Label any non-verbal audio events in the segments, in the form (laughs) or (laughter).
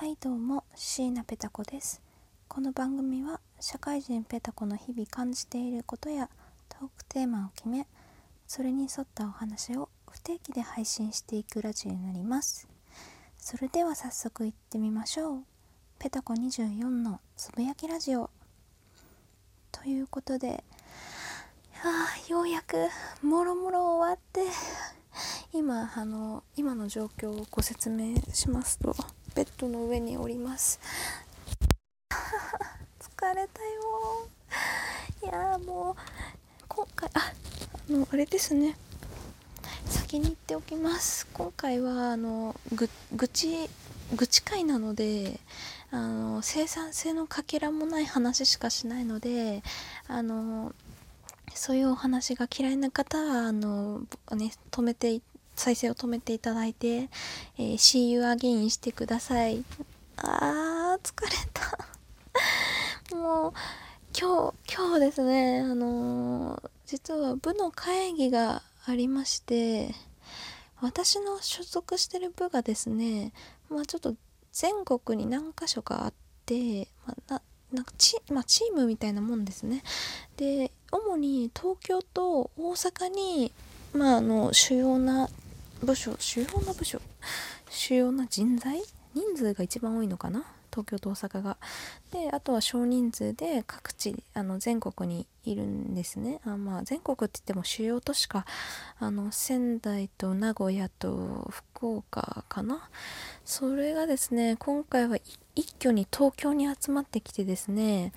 はいどうも椎名ペタ子です。この番組は社会人ペタ子の日々感じていることやトークテーマを決めそれに沿ったお話を不定期で配信していくラジオになります。それでは早速いってみましょう。ペタコ24のつぶやきラジオ。ということであようやくもろもろ終わって今あの今の状況をご説明しますとベッドの上におります。(laughs) 疲れたよ。いやもう今回ああのあれですね。先に言っておきます。今回はあのぐ愚痴愚痴会なのであの生産性のかけらもない話しかしないのであのそういうお話が嫌いな方はあの、ね、止めて再生を止めていただいて、えー、See you again してください。あー疲れた。(laughs) もう今日今日ですね。あのー、実は部の会議がありまして私の所属してる部がですねまあちょっと全国に何か所かあって、まあ、ななんかチ,、まあ、チームみたいなもんですね。で主に東京と大阪に、まあ、あの主要な部署主要な部署。主要な人材？人数が一番多いのかな？東京と大阪が。であとは少人数で各地あの全国にいるんですね。あまあ全国って言っても主要都市か。あの仙台と名古屋と福岡かな？それがですね今回は一挙に東京に集まってきてですね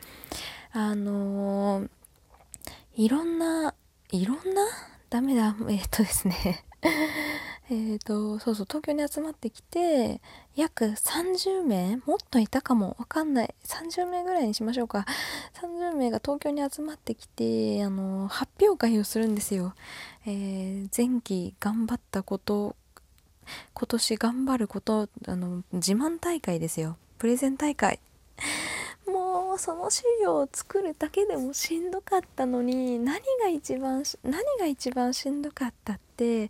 あのー、いろんないろんな？ダメだ。(laughs) えっ、とですね。えっと、そうそう、東京に集まってきて、約30名もっといたかもわかんない。30名ぐらいにしましょうか。30名が東京に集まってきて、あの、発表会をするんですよ。えー、前期頑張ったこと、今年頑張ること、あの、自慢大会ですよ。プレゼン大会。もうその資料を作るだけでもしんどかったのに何が一番何が一番しんどかったって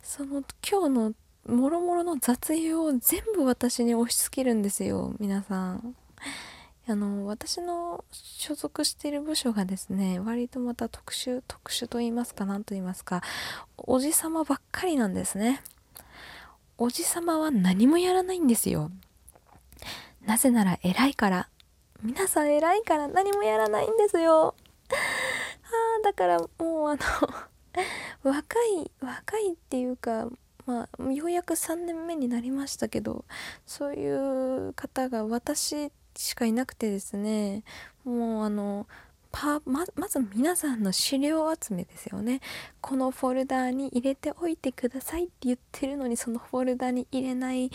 その今日のもろもろの雑用を全部私に押し付けるんですよ皆さん。あの私の所属している部署がですね割とまた特殊特殊と言いますか何と言いますかおじさまばっかりなんですね。おじさまは何もやらないんですよ。なぜなら偉いから。皆さん偉いから何もやらないんですよ。(laughs) ああ、だからもうあの (laughs) 若い、若いっていうか、まあ、ようやく3年目になりましたけど、そういう方が私しかいなくてですね、もうあの、パままず皆さんの資料集めですよね。このフォルダーに入れておいてくださいって言ってるのにそのフォルダに入れない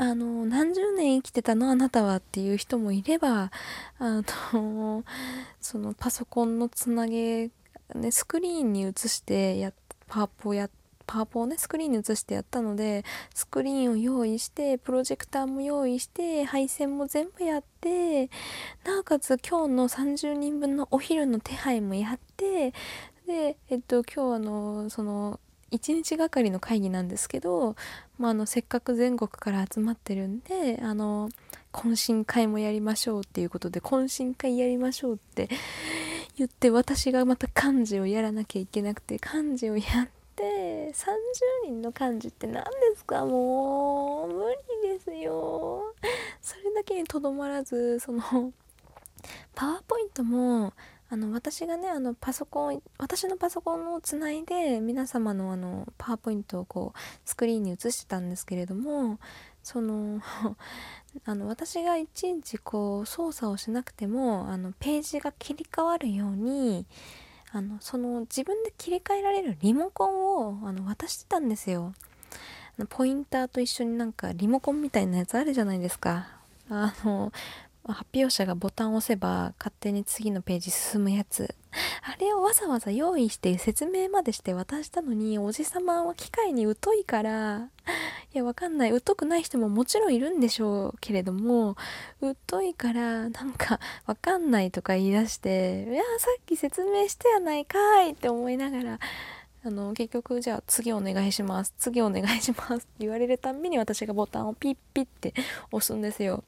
あの何十年生きてたのあなたはっていう人もいればあの (laughs) そのパソコンのつなげ、ね、スクリーンに映してやパワポやパワポをねスクリーンに映してやったのでスクリーンを用意してプロジェクターも用意して配線も全部やってなおかつ今日の30人分のお昼の手配もやってでえっと今日あのその1日がかりの会議なんですけど、まあ、あのせっかく全国から集まってるんであの懇親会もやりましょうっていうことで懇親会やりましょうって言って私がまた幹事をやらなきゃいけなくて幹事をやって30人の幹事って何ですか？もう無理ですよ。それだけにとどまらずそのパワーポイントもあの私がねあのパソコン私のパソコンをつないで皆様のあのパワーポイントをこうスクリーンに映してたんですけれどもその (laughs) あの私がいちいちこう操作をしなくてもあのページが切り替わるようにあのその自分で切り替えられるリモコンをあの渡してたんですよ。ポインターと一緒になんかリモコンみたいなやつあるじゃないですか。あのま発表者がボタンを押せば勝手に次のページ進むやつ。(laughs) あれをわざわざ用意して説明までして渡したのに、おじさまは機械に疎いから、(laughs) いや、わかんない。疎くない人ももちろんいるんでしょうけれども、疎いから、なんか、わかんないとか言い出して、いや、さっき説明したやないかいって思いながら、あの結局じゃあ次お願いします。次お願いしますって言われるたんびに私がボタンをピッピッて押すんですよ。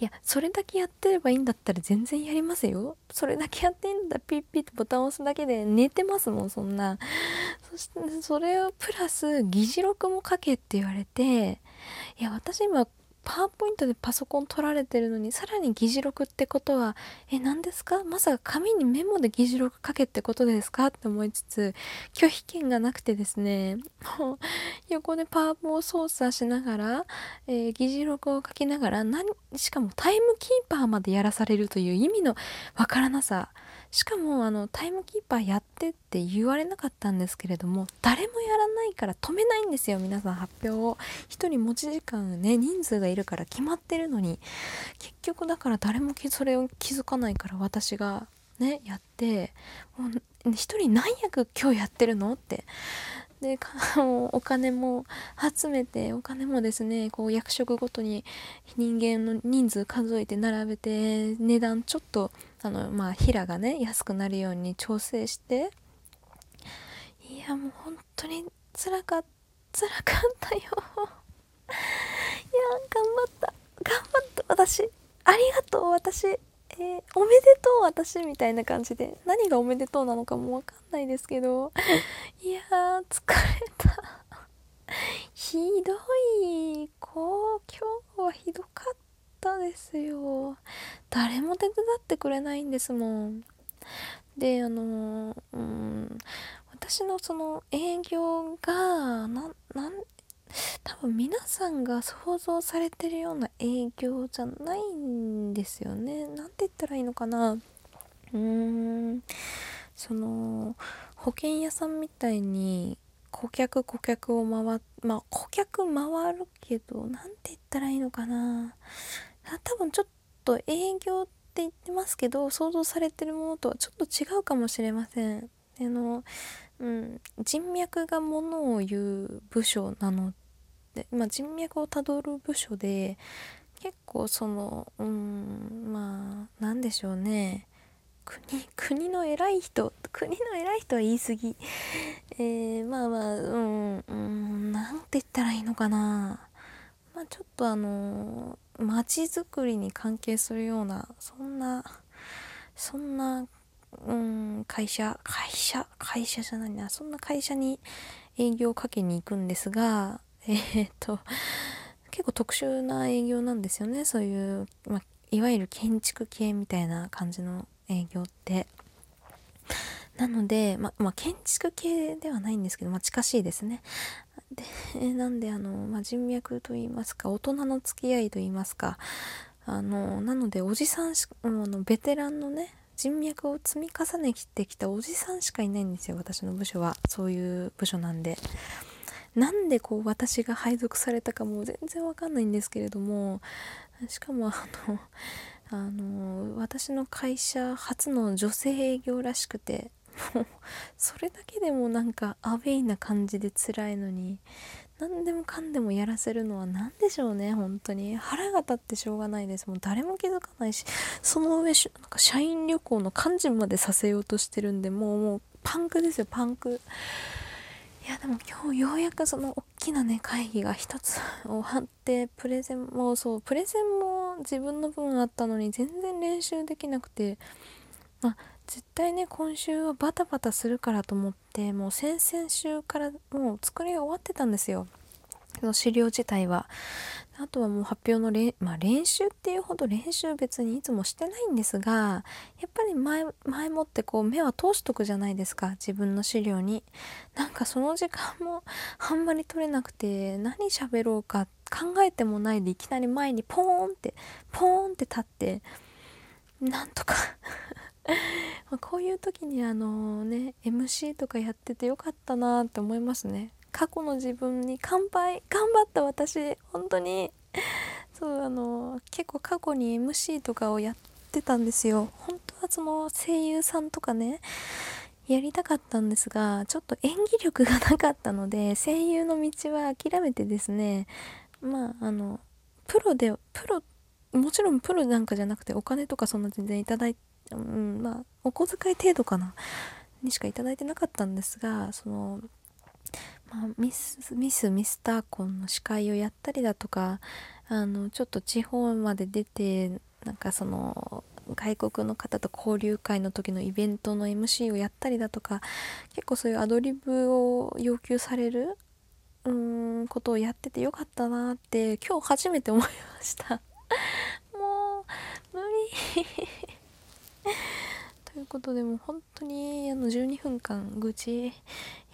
いやそれだけやってればいいんだったら全然やりますよ。それだけやっていいんだ。ピッピッとボタンを押すだけで寝てますもんそんな。そしてそれをプラス議事録も書けって言われて。いや私今パワーポイントでパソコン取られてるのにさらに議事録ってことはえ何ですか？まさか紙にメモで議事録書けってことですか？って思いつつ拒否権がなくてですね (laughs) 横でパワポを操作しながら、えー、議事録を書きながら何しかもタイムキーパーまでやらされるという意味のわからなさしかもあのタイムキーパーやってって言われなかったんですけれども誰もやらないから止めないんですよ皆さん発表を。1人持ち時間ね人数がいるから決まってるのに。結局だから誰もそれを気づかないから私がねやってもう1人何役今日やってるのって。でお金も集めてお金もですねこう役職ごとに人間の人数数えて並べて値段ちょっとあのまあ平がね安くなるように調整していやもう本当につらかつらかったよ。いや頑張った。頑張った。私ありがとう。私えー、おめでとう私みたいな感じで。何がおめでとうなのかもわかんないですけど。いやー疲れた。ひどい。こう今日はひどかったですよ。誰も手伝ってくれないんですもんであのうん私のその営業がななん多分皆さんが想像されてるような営業じゃないんですよね。なんて言ったらいいのかな。うーんその保険屋さんみたいに顧客顧客を回まあ顧客回るけど何て言ったらいいのかな多分ちょっと営業って言ってますけど想像されてるものとはちょっと違うかもしれません。あのうん、人脈がものを言う部署なので、まあ、人脈をたどる部署で結構そのうんまあ何でしょうね。国国の偉い人国の偉い人は言い過ぎ。えー、まあまあうんうんなんて言ったらいいのかな。まあちょっとあの街づくりに関係するようなそんなそんなうん会社会社会社じゃないなそんな会社に営業をかけに行くんですが (laughs) えー、っと結構特殊な営業なんですよねそういう、まいわゆる建築系みたいな感じの営業って。なので、ままあ、建築系ではないんですけど、まあ、近しいですね。でなんであの、まあ、人脈といいますか大人の付き合いといいますかあのなのでおじさんしあのベテランのね人脈を積み重ねてきたおじさんしかいないんですよ私の部署は。そういう部署なんで。なんでこう私が配属されたかも全然わかんないんですけれどもしかもあのあの私の会社初の女性営業らしくてもうそれだけでもなんかアウェイな感じで辛いのに何でもかんでもやらせるのは何でしょうね本当に。腹が立ってしょうがないです。もう誰も気づかないしその上なんか社員旅行の幹事までさせようとしてるんでもうもうパンクですよパンク。いやでも今日ようやくその大きなね会議が一つ終わってプレゼンもそうプレゼンも自分の分あったのに全然練習できなくてまあ絶対ね今週はバタバタするからと思ってもう先々週からもう作りが終わってたんですよ。その資料自体は。あとはもう発表の練,、まあ、練習っていうほど練習別にいつもしてないんですがやっぱり前前もってこう目は通しとくじゃないですか自分の資料に。なんかその時間も (laughs) あんまり取れなくて何喋ろうか考えてもないでいきなり前にポーンってポーンって立ってなんとかまこういう時にあのね MC とかやっててよかったなって思いますね。過去の自分に乾杯 (laughs) 頑張った私本当に。(laughs) そうあの結構過去に MC とかをやってたんですよ。本当はその声優さんとかねやりたかったんですがちょっと演技力がなかったので声優の道は諦めてですねまああのプロでプロもちろんプロなんかじゃなくてお金とかそんな全然いただいて、うん、まあお小遣い程度かなにしか頂いてなかったんですがその、まあ、ミスミスミスターコンの司会をやったりだとかあのちょっと地方まで出てなんかその外国の方と交流会の時のイベントの MC をやったりだとか結構そういうアドリブを要求されるうんことをやっててよかったなって今日初めて思いました。もう無理。(laughs) ということでもう本当にあの12分間愚痴。い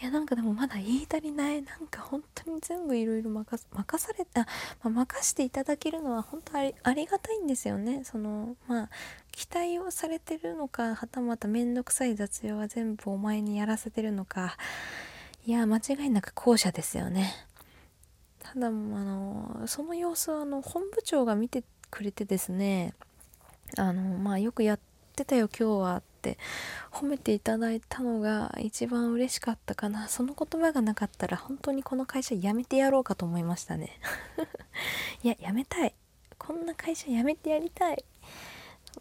やなんかでもまだ言い足りない。なんか本当に全部いろいろ任された、まあ、任していただけるのは本当ありありがたいんですよね。そのまあ期待をされてるのかはたまた面倒くさい雑用は全部お前にやらせてるのか。いや間違いなく後者ですよね。ただあのその様子はあの本部長が見てくれてですねあのまあよくやってたよ今日はって。褒めていただいたのが一番嬉しかったかな。その言葉がなかったら本当にこの会社辞めてやろうかと思いましたね。(laughs) いや辞めたい。こんな会社辞めてやりたい。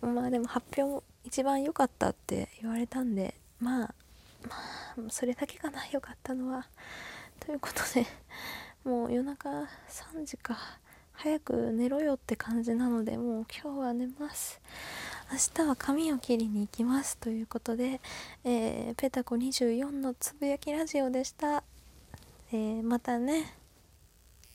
まあでも発表も一番良かったって言われたんでまあまあそれだけかな。良かったのは。ということでもう夜中3時か。早く寝ろよって感じなのでもう今日は寝ます。明日は髪を切りに行きますということで、えー、ペタコ24のつぶやきラジオでした、えー、またね。